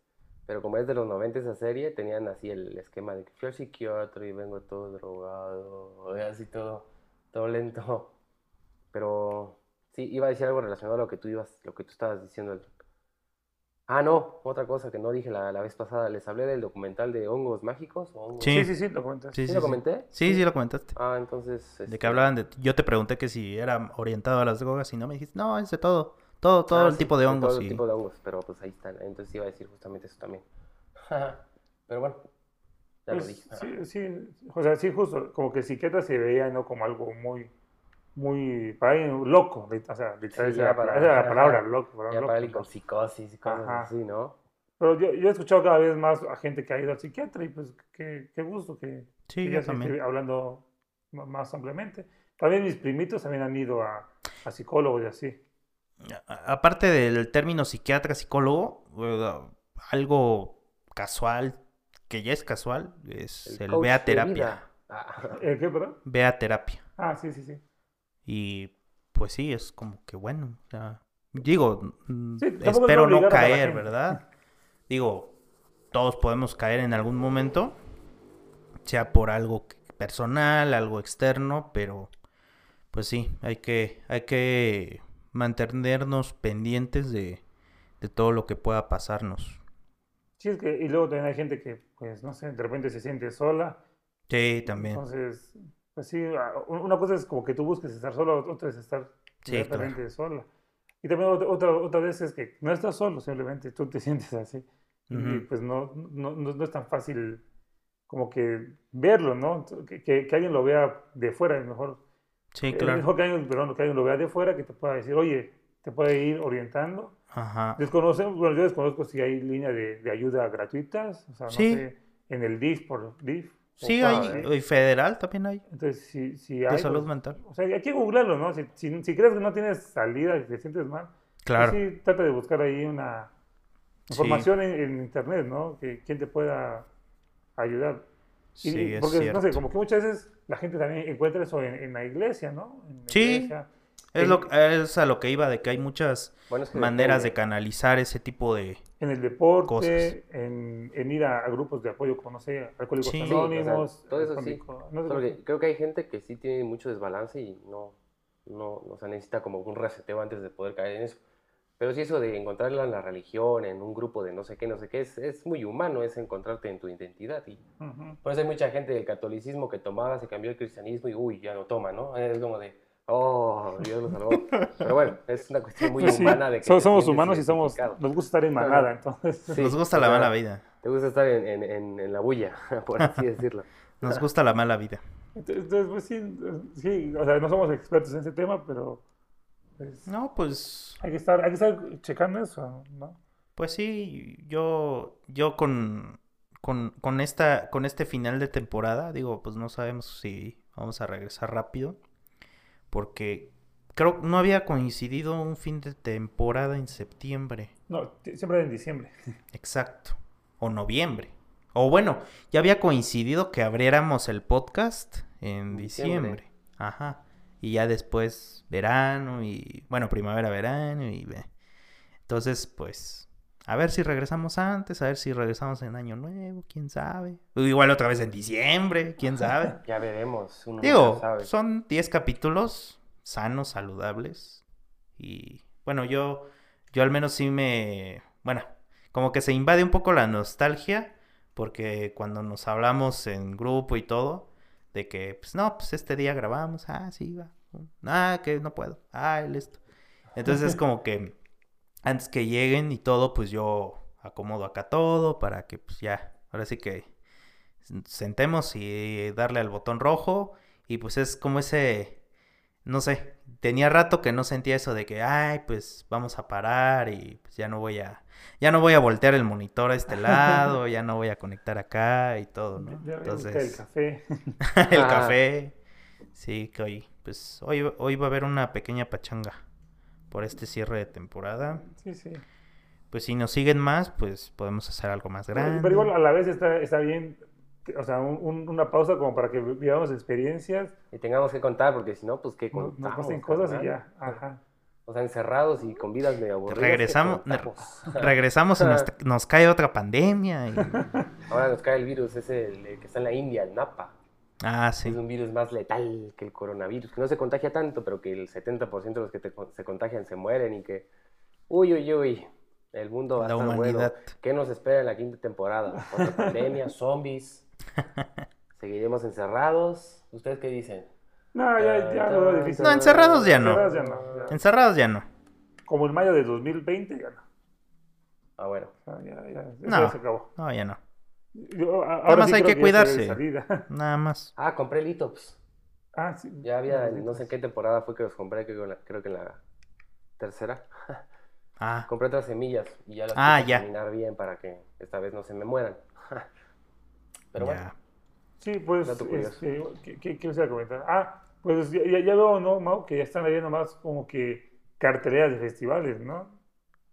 pero como es de los 90 esa serie, tenían así el esquema de que fui al psiquiatra y vengo todo drogado, y así todo, todo lento. pero sí, iba a decir algo relacionado a lo que tú ibas, lo que tú estabas diciendo. Ah, no, otra cosa que no dije la, la vez pasada. Les hablé del documental de hongos mágicos. o hongos- Sí. Sí, sí, sí, lo comentas. Sí, ¿Sí sí, lo comenté? Sí, sí lo comentaste. Ah, entonces. De este, que hablaban de... Yo te pregunté que si era orientado a las drogas y no me dijiste, no, es de todo. Todo, todo ah, el sí, tipo de hongos. Todo el y- tipo de hongos, pero pues ahí están. Entonces iba a decir justamente eso también. pero bueno, ya lo Pues, dije. sí, sí, o sea, sí, justo, como que el psiquiatra se veía, ¿no? Como algo muy, muy, para alguien loco, o sea, literal, Sí, esa para- esa era la ajá. palabra, loco, ¿verdad? Ya Loco, para alguien con psicosis y cosas Ajá. así, ¿no? Pero yo, yo he escuchado cada vez más a gente que ha ido al psiquiatra y pues qué, qué gusto que, Sí, que yo ya se también. esté hablando más ampliamente. También mis primitos también han ido a, a psicólogos y así. Aparte del término psiquiatra, psicólogo, eh, algo casual, que ya es casual, es el, vea terapia. Ah, ¿El qué, perdón? Vea terapia. Ah, sí, sí, sí. Y pues sí, es como que bueno. o sea, digo, mm, Sí, espero no caer. ¿verdad? Digo, todos podemos caer en algún momento, sea por algo personal, algo externo, pero pues sí, hay que, hay que mantenernos pendientes de, de todo lo que pueda pasarnos. Sí, es que, y luego también hay gente que, pues, no sé, de repente se siente sola. Sí, también. Entonces, pues sí, a- un- una cosa es como que tú busques estar solo, otra es estar Sí, directamente sola. Y también otra, otra, otra vez es que no estás solo, simplemente tú te sientes así. Y Ujú. pues no, no, no, no es tan fácil como que verlo, ¿no? Que, que, que alguien lo vea de fuera, es mejor. Sí, Es claro. mejor que alguien, perdón, que alguien lo vea de fuera, que te pueda decir, oye, te puede ir orientando. Ajá. Desconocemos, bueno, yo desconozco si hay línea de, de ayuda gratuitas, o sea, no Sí. sé, en el DIF por DIF. Sí, hay, y federal también hay, Entonces, si, si de hay, salud pues, mental. o sea, hay que googlearlo, ¿no? Si, si, si crees que no tienes salida, que te sientes mal, pues Claro. sí, trata de buscar ahí una Sí. información en, en internet, ¿no? Que quien te pueda ayudar. Y- Sí, es porque, no cierto. sé, como que muchas veces la gente también encuentra eso en, en la iglesia, ¿no? En la Sí. iglesia. Es, lo, es a lo que iba, de que hay muchas bueno, es que maneras de canalizar ese tipo de... En el deporte, Cosas. en, en ir a, a grupos de apoyo como, no sé, Alcohólicos Sí. Sí, o sea, Anónimos. todo eso sí. No sé, Solo que creo que hay gente que sí tiene mucho desbalance y no, no, o sea, necesita como un reseteo antes de poder caer en eso. Pero sí eso de encontrarla en la religión, en un grupo de no sé qué, no sé qué, es, es muy humano, es encontrarte en tu identidad. Y Ujú. por eso hay mucha gente del catolicismo que tomaba, se cambió al cristianismo y uy, ya no toma, ¿no? Es como de, oh, Dios lo salvó. Pero bueno, es una cuestión muy Pues sí, humana de que so- somos humanos y somos, nos gusta estar en manada, entonces. Sí, Nos gusta la mala vida. Te gusta estar en, en, en, en la bulla, por así decirlo. Nos gusta la mala vida. Entonces, pues sí, sí, o sea, no somos expertos en ese tema, pero pues, No, pues... hay, que estar, hay que estar checando eso, ¿no? Pues sí, yo, yo con, con, con esta, con este final de temporada, digo, pues no sabemos si vamos a regresar rápido, porque creo que no había coincidido un fin de temporada en septiembre, No, siempre en diciembre. exacto, o noviembre. O bueno, ya había coincidido que abriéramos el podcast en Diciembre. diciembre. Ajá. Y ya después verano y, bueno, primavera, verano y... ve. Entonces, pues, a ver si regresamos antes, a ver si regresamos en año nuevo, quién sabe. Igual otra vez en diciembre, quién sabe. Ya veremos. uno Digo, sabe. son 10 capítulos sanos, saludables. Y bueno, yo, yo al menos sí me, bueno, como que se invade un poco la nostalgia, porque cuando nos hablamos en grupo y todo, de que, pues no, pues este día grabamos, ah, sí, va, ah, que no puedo, ah, el esto. Entonces es como que antes que lleguen y todo, pues yo acomodo acá todo para que pues ya, ahora sí que sentemos y darle al botón rojo y pues es como ese, no sé, tenía rato que no sentía eso de que, ay, pues vamos a parar y pues ya no voy a, ya no voy a voltear el monitor a este lado, ya no voy a conectar acá y todo, ¿no? Ya buscar el Entonces, café. el Ajá. café, sí, que hoy, pues hoy, hoy va a haber una pequeña pachanga por este cierre de temporada. Sí, sí. Pues si nos siguen más, pues podemos hacer algo más Pero, grande. pero igual a la vez está, está bien, o sea, un- un- una pausa como para que vivamos experiencias, Y tengamos que contar, porque si no, pues qué no- nos contamos. pasen cosas y carnal? ya. Ajá. O sea, encerrados y con vidas medio aburridas. ¿qué Regresamos, contamos? regresamos y nos, nos cae otra pandemia. y- Ahora nos cae el virus ese el que está en la India, el Napa. Ah, Es sí. un virus más letal que el coronavirus, que no se contagia tanto, pero que el 70% de los que te se contagian se mueren y que, uy, uy, uy, el mundo va a estar bueno. ¿Qué nos espera en la quinta temporada? Otra pandemia, zombies, seguiremos encerrados. ¿Ustedes qué dicen? No, ya, ya lo veo difícil. No, encerrados ya no. Encerrados ya no. ya. Encerrados ya no. Como en mayo de 2020, ya no. Ah, bueno. Sea, ya, ya, eso No. ya se acabó. No, ya no. Yo, a- ahora más sí hay que cuidarse. Nada más. Ah, compré Litops. ah, sí. Ya había, no sé en qué temporada fue que los compré, creo, que en la- creo que en la tercera. Ah, Compré otras semillas y ya las Ah, puse a ya. caminar bien para que esta vez no se me mueran. Pero bueno. Sí, pues, este, ¿qué, qué, qué les iba a comentar? Ah, pues ya, ya- veo, ¿no, Mau? Que ya están habiendo más como que carteleras de festivales, ¿no?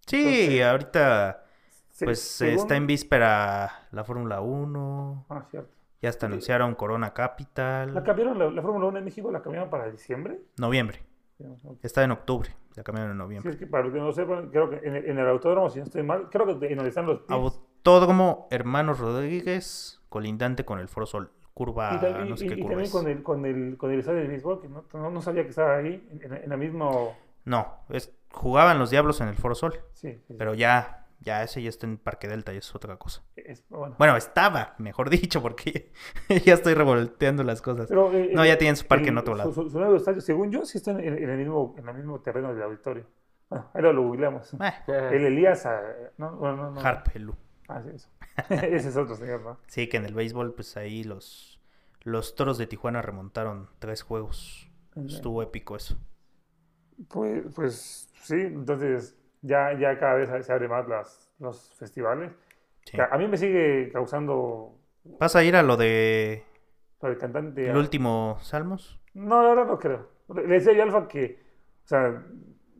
Sí, Entonces, ahorita Se- pues según- está en víspera la Fórmula 1. Ah, cierto. Ya hasta anunciaron Corona Capital. ¿La cambiaron, la, la Fórmula 1 en México, la cambiaron para diciembre? Noviembre. Sí, ok. Está en octubre. La cambiaron en Sí, noviembre. es que para los que no sepan, creo que en el, en el autódromo, si no estoy mal, creo que en donde están los pits, Autódromo Hermanos Rodríguez, colindante con el Foro Sol. Curva, y, no sé qué y curva también es. con el, con el, con el estadio de béisbol, que no, no, no sabía que estaba ahí, en, en, la mismo... No, es, jugaban los Diablos en el Foro Sol. Sí, sí, Pero ya, ya ese ya está en Parque Delta y es otra cosa. es- bueno. Bueno, estaba, mejor dicho, porque ya estoy revolteando las cosas. Pero, eh, No, ya tienen su parque en otro lado. Su, nuevo estadio, según yo, sí está en, en el, mismo, en el mismo terreno del auditorio. Bueno, ahí lo, lo googleamos. Eh, El Elías, ah, no, no, no, no. Harp, el Lu. Ah, sí, eso. Ese es otro señor, ¿no? Sí, que en el béisbol, pues ahí los, los toros de Tijuana remontaron tres juegos. Estuvo épico eso. Pues, pues sí, entonces ya, ya cada vez se abren más las, los festivales. Sí. A mí me sigue causando ¿Vas a ir a lo de lo del cantante. el último Salmos? No, la verdad no creo. Le decía yo Alfa que, o sea,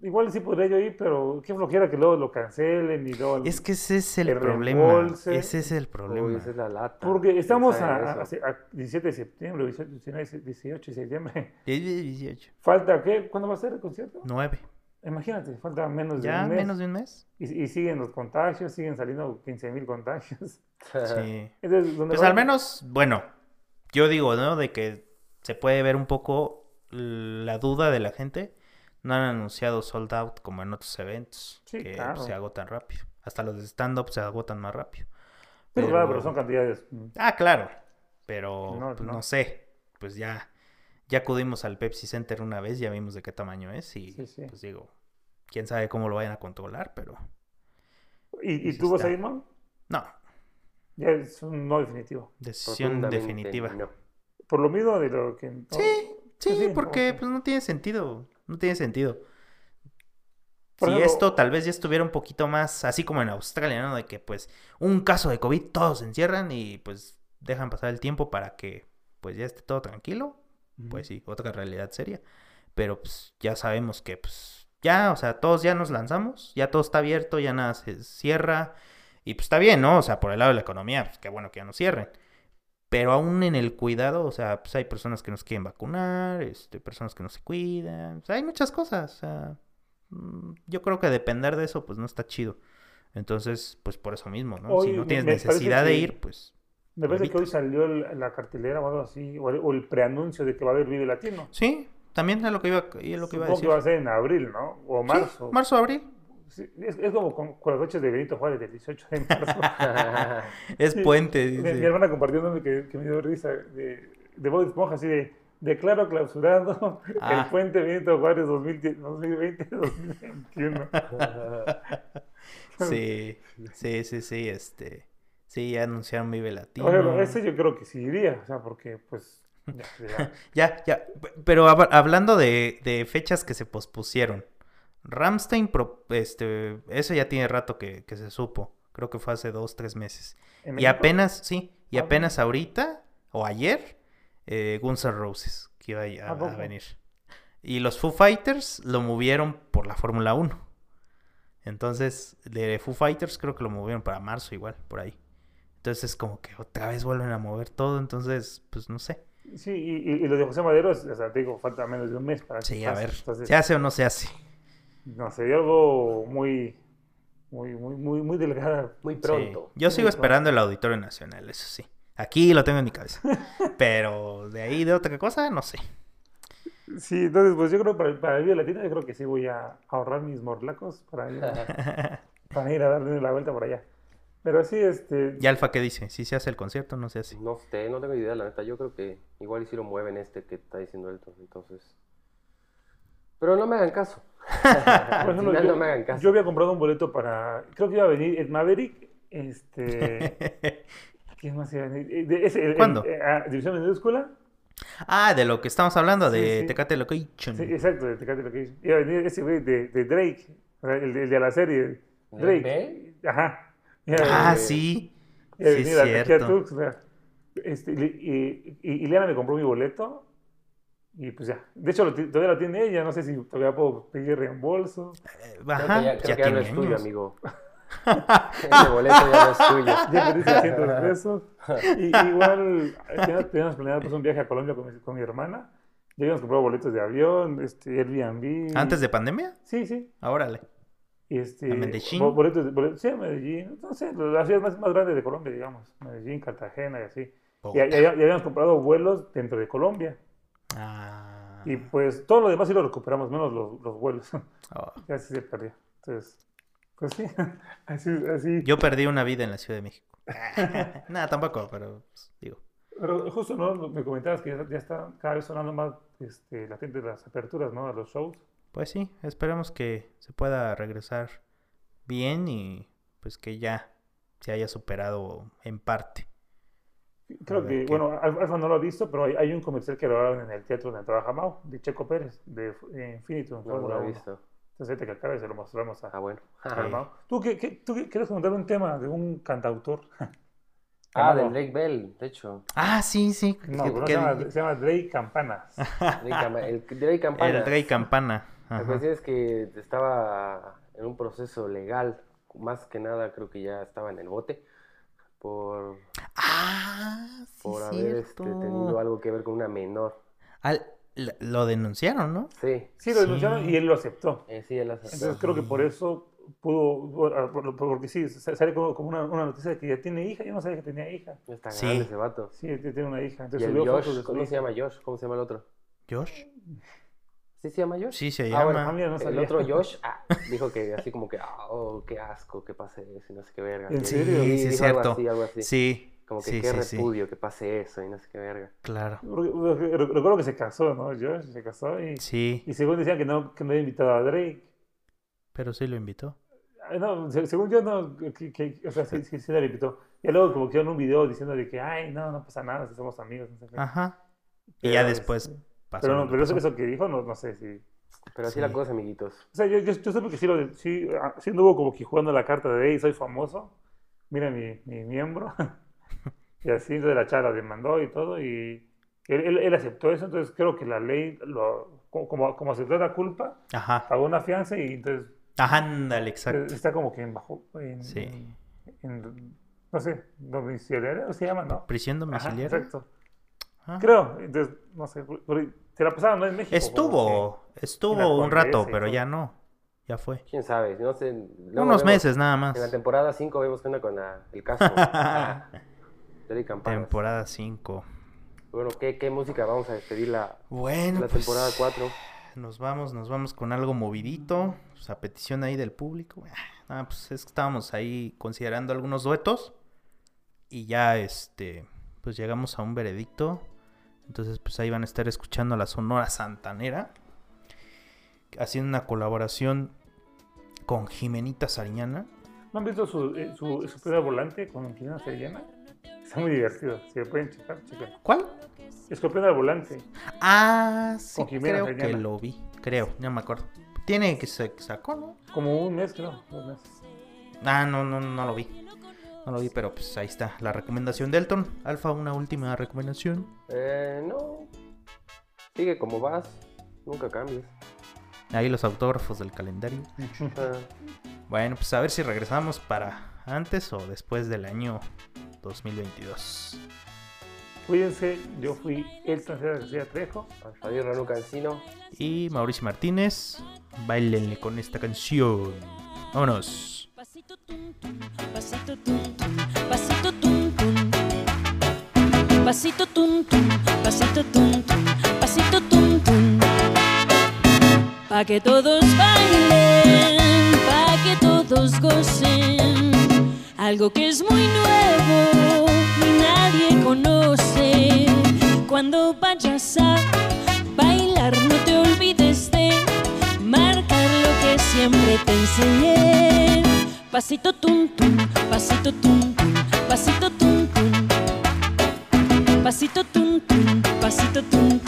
igual sí podría yo ir, pero qué flojera que luego lo cancelen y luego... Es que ese es el, el problema. reembolse. Ese es el Uy, problema. esa es la lata. Porque estamos a, a- eso. a 17 de septiembre, 18, 19, 18 de septiembre. 18. ¿Falta qué? ¿Cuándo va a ser el concierto? 9. Imagínate, falta menos de ¿Ya un mes. menos de un mes? Y, y siguen los contagios, siguen saliendo 15 mil contagios. Sí. Entonces, ¿dónde Pues al menos, bueno, yo digo, ¿no? De que se puede ver un poco la duda de la gente. No han anunciado sold out como en otros eventos, Sí, que claro. se agotan rápido. Hasta los de stand-up se agotan más rápido. Pero claro, pero son cantidades. Ah, claro. Pero No, pues, no. no sé. Pues ya, ya acudimos al Pepsi Center una vez, ya vimos de qué tamaño es y Sí, sí. pues digo, quién sabe cómo lo vayan a controlar, pero ¿Y, y Sí tú vas a ir, man? no, Ya es un no definitivo. decisión definitiva. no. Por lo mismo de lo que... Sí, sí, sí, porque pues no tiene sentido, no tiene sentido. Por si ejemplo- esto tal vez ya estuviera un poquito más así como en Australia, ¿no? De que pues un caso de COVID todos se encierran y pues dejan pasar el tiempo para que pues ya esté todo tranquilo. Pues sí, otra realidad seria. Pero pues ya sabemos que pues ya, o sea, todos ya nos lanzamos, ya todo está abierto, ya nada se cierra. Y pues está bien, ¿no? O sea, por el lado de la economía, pues qué bueno que ya no cierren. Pero aún en el cuidado, o sea, pues hay personas que nos quieren vacunar, este, personas que no se cuidan, o sea, hay muchas cosas. O sea, mm, yo creo que depender de eso, pues no está chido. Entonces, pues por eso mismo, ¿no? si no tienes necesidad de ir, pues Me parece que hoy salió el- la cartelera o algo así, o el, o el preanuncio de que va a haber Vive Latino. sí, también es lo que iba, es lo que iba a Supongo decir. que va a ser en abril, ¿no? O Sí, marzo. marzo, abril. Sí, es, es como con, con las fechas de Benito Juárez del 18 de marzo. Es puente, Mi, dice. mi hermana meme que, que me dio risa de, de Bob Esponja, así de declaro clausurado Ah. el puente Benito Juárez 2020-2021. Sí, sí, sí, sí, este. Sí, ya anunciaron Vive Latino. Oye, ese yo creo que sí iría, o sea, porque pues... ya, ya. Ya, ya. p- Pero hab- hablando de, de fechas que se pospusieron. Ramstein, este, eso ya tiene rato que, que se supo. Creo que fue hace dos, tres meses. ¿En Y apenas, sí, y Ah, apenas ahorita, o ayer, eh, Guns N' Roses, que iba a, ¿A a poco? venir. Y los Foo Fighters lo movieron por la Fórmula 1. Entonces, de Foo Fighters creo que lo movieron para marzo igual, por ahí. Entonces es como que otra vez vuelven a mover todo, entonces, pues no sé. Sí, y, y- y lo de José Madero, es- o sea, te digo, falta menos de un mes para que Sí, a ver, Entonces, ¿se hace o no se hace? No sé, yo algo muy, muy, muy, muy, muy delgada. Muy Sí. pronto. Yo Muy sigo pronto. esperando el Auditorio Nacional, eso sí. Aquí lo tengo en mi cabeza. Pero de ahí de otra cosa, no sé. Sí, entonces, pues yo creo para, para el Vive Latino, yo creo que sí voy a ahorrar mis morlacos para ir a, para ir a darle la vuelta por allá. Pero sí, este. ¿Y Alfa qué dice? ¿Si se hace el concierto o no se hace? No sé, no tengo idea, la neta. Yo creo que igual y si lo mueven este que está diciendo Elton, entonces. Pero no me hagan caso. Por ejemplo, yo, no me hagan caso. yo había comprado un boleto para. Creo que iba a venir el Maverick. Este. ¿Quién más iba a venir? Eh, de- ese, el- el- ¿Cuándo? eh, ah, División Minúscula. ah, de lo que estamos hablando, Sí, de sí. Tecate Location. Sí, exacto, de Tecate Location. Iba a venir ese güey de, de Drake. o sea, El, de- el de la serie. ¿Drake. Ajá. Iba Ah, sí. iba a Sí, venir a- a cierto. Este, y, y, y Ileana me compró mi boleto. Y pues ya. De hecho, lo todavía lo tiene ella. No sé si todavía puedo pedir reembolso. Eh, Creo Ajá, que ya, ya creo que ya no es tuyo, años. amigo. Ese boleto ya no es tuyo. Ya perdí 600 pesos. Y, igual, teníamos, planeado pues, un viaje a Colombia con mi, con mi hermana. Ya habíamos comprado boletos de avión, este, Airbnb. ¿Antes de pandemia? Sí, sí. Ah, Órale. Y este, ¿A Medellín? bo- Boletos, de- boletos, sí, a Medellín. No sé, las ciudades más, más grandes de Colombia, digamos. Medellín, Cartagena y así. Y, ya, ya- ya habíamos comprado vuelos dentro de Colombia. Ah. Y pues todo lo demás sí lo recuperamos, menos los, los vuelos. Oh. ya sí se perdió. Entonces, pues sí. así, así. Yo perdí una vida en la Ciudad de México. Nada, tampoco, pero pues, digo. Pero justo, ¿no? Me comentabas que ya, ya está cada vez sonando más este, la gente de las aperturas, ¿no? A los shows. Pues sí, esperemos que se pueda regresar bien y pues que ya se haya superado en parte. Creo ver que, qué. bueno, Al- Alfa no lo ha visto, pero hay, hay un comercial que grabaron en el teatro donde trabaja Mau, de Checo Pérez, de eh, Infinitum, No, no lo he 1. visto. Entonces, que acabe se lo mostramos a, Ah, bueno. al Mau. ¿Tú, qué, qué- tú quieres comentar un tema de un cantautor? Ah, del Drake Bell, de hecho. Ah, sí, sí. No, se, llama, se llama Drake Campanas. Drake Cam- el Drake Campana. el Rey Campana. La Ajá. cuestión es que estaba en un proceso legal. Más que nada, creo que ya estaba en el bote. Por, Ah, sí, por haber este, tenido algo que ver con una menor. Al- lo denunciaron, ¿no? Sí, Sí, lo Sí. denunciaron y él lo aceptó. eh, sí, él aceptó. Entonces creo que por eso pudo, por- porque sí, sa- sale como, como una, una noticia de que ya tiene hija, yo no sabía que tenía hija. Está Sí. grande ese vato. Sí, tiene una hija. Y Entonces el Josh, ¿cómo hija. se llama Josh? ¿Cómo se llama el otro? Josh. ¿Sí se llama Josh? Sí, se Ah, llama. bueno, Ah, mira, no el otro Josh ah, dijo que así como que, ah, oh, qué asco que pase eso y no sé qué verga. ¿En serio? Sí, sí, es algo cierto. así, algo así. Sí. Como que sí, qué sí, sí. repudio que pase eso y no sé qué verga. Claro. Re- Recuerdo que se casó, ¿no? Josh se casó y, Sí, y según decían que no, que no había invitado a Drake. pero sí lo invitó. Ay, No, se- según yo, no, que, que- o sea, sí, sí, sí le invitó. Y luego como que hicieron un video diciendo de que, ay, no, no pasa nada, si somos amigos, no sé qué. Ajá. Y Pero, ya después pasó. Pero, no, pero eso, pasó. eso que dijo, no, no sé si... Pero así Sí. la cosa, amiguitos. O sea, yo, yo, yo supe que sí, lo, sí, ah, sí anduvo como que jugando la carta de, hey, soy famoso, mira mi, mi miembro. y así, entonces la chava la demandó y todo, y él, él, él aceptó eso, entonces creo que la ley, lo, co- como, como aceptó la culpa, Ajá. pagó una fianza y entonces Ajá, ándale, exacto. está como que en bajo, en, Sí. en- en, no sé, domiciliaria, se llama, ¿no? Prisión Ajá, domiciliaria. exacto. Ah. Creo, entonces, no sé, se la pasaron, ¿no? En México. Estuvo, que- estuvo un rato, pero ya no. Ya fue. ¿Quién sabe? No sé. luego Unos vemos- meses nada En la más. temporada 5 vemos qué onda con la- el caso. Ah. Temporada 5. Bueno, ¿qué, ¿qué música vamos a despedir la, Bueno, la pues, temporada 4? Nos vamos, nos vamos con algo movidito. Pues, a petición ahí del público. Ah, pues es que estábamos ahí considerando algunos duetos. Y ya este. Pues llegamos a un veredicto. Entonces, pues ahí van a estar escuchando a la Sonora Santanera. Haciendo una colaboración con Jimenita Sariñana. ¿No han visto su, eh, su, su volante con Inquilino Seriana? Está muy divertido. Si lo pueden checar, chequen. ¿Cuál? Escorpión al volante. Ah, sí, Con Jimena creo que Sariñana. lo vi. Creo, no me acuerdo. Tiene que se sacó, ¿no? Como un mes, creo. Dos meses. Ah, no, no, no lo vi. No lo vi, pero pues ahí está la recomendación de Elton. Alfa, una última recomendación. Eh, no. Sigue como vas. Nunca cambies. Ahí los autógrafos del calendario. Ah, Bueno, pues a ver si regresamos para antes o después del año 2022. Cuídense. Yo fui Elton García Trejo. Javier Ranu Cancino. Y Mauricio Martínez, bailenle con esta canción. Vámonos. Pasito tum tum, pasito tum tum, pasito tum tum. Pasito tum tum, pasito tum pasito tum. Pa' que todos bailen, pa' que todos gocen. Algo que es muy nuevo y nadie conoce. Cuando vayas a bailar, no te olvides de marcar lo que siempre te enseñé. Pasito tum tum, pasito tum tum, pasito tum tum. Pasito tum pasito tum,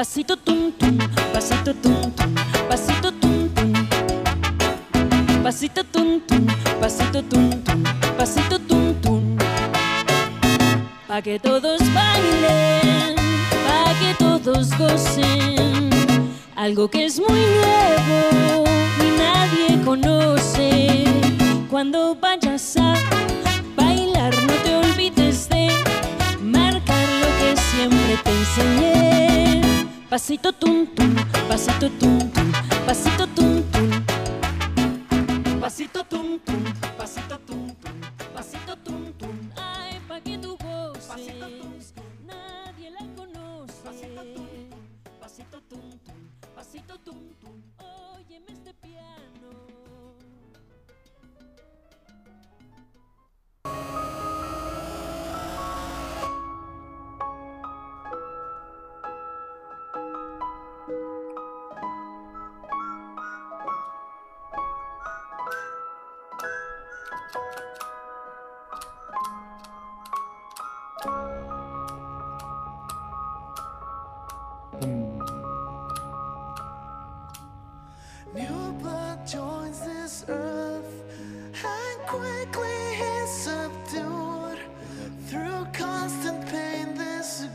Pasito tum tum, pasito tum tum, pasito tum tum. Pasito tum tum, pasito tum tum, pasito tum tum. Pa' que todos bailen, pa' que todos gocen. Algo que es muy nuevo y nadie conoce. Cuando vayas a bailar, no te olvides de marcar lo que siempre te enseñé. Pasito tum tum, pasito tum tum, pasito tum tum. Pasito tum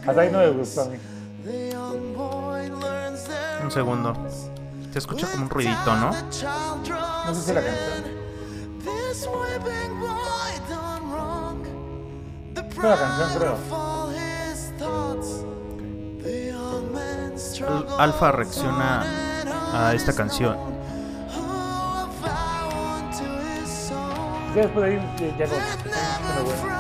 Hasta ahí no me gustó a mí. Un segundo. Se escucha como un ruidito, ¿no? No sé si la canción. Fue la canción, creo. Alfa reacciona a esta canción. Ya después de ahí ya, ya no. Pero bueno.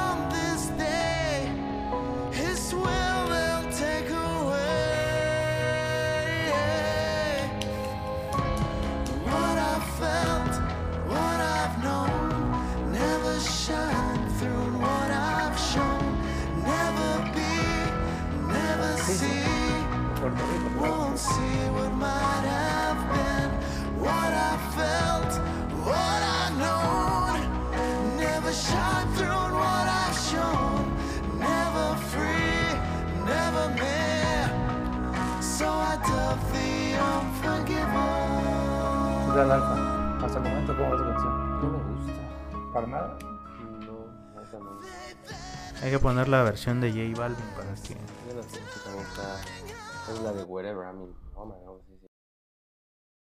De J Balvin para que... Es la de Wherever, I mean. Oh my god.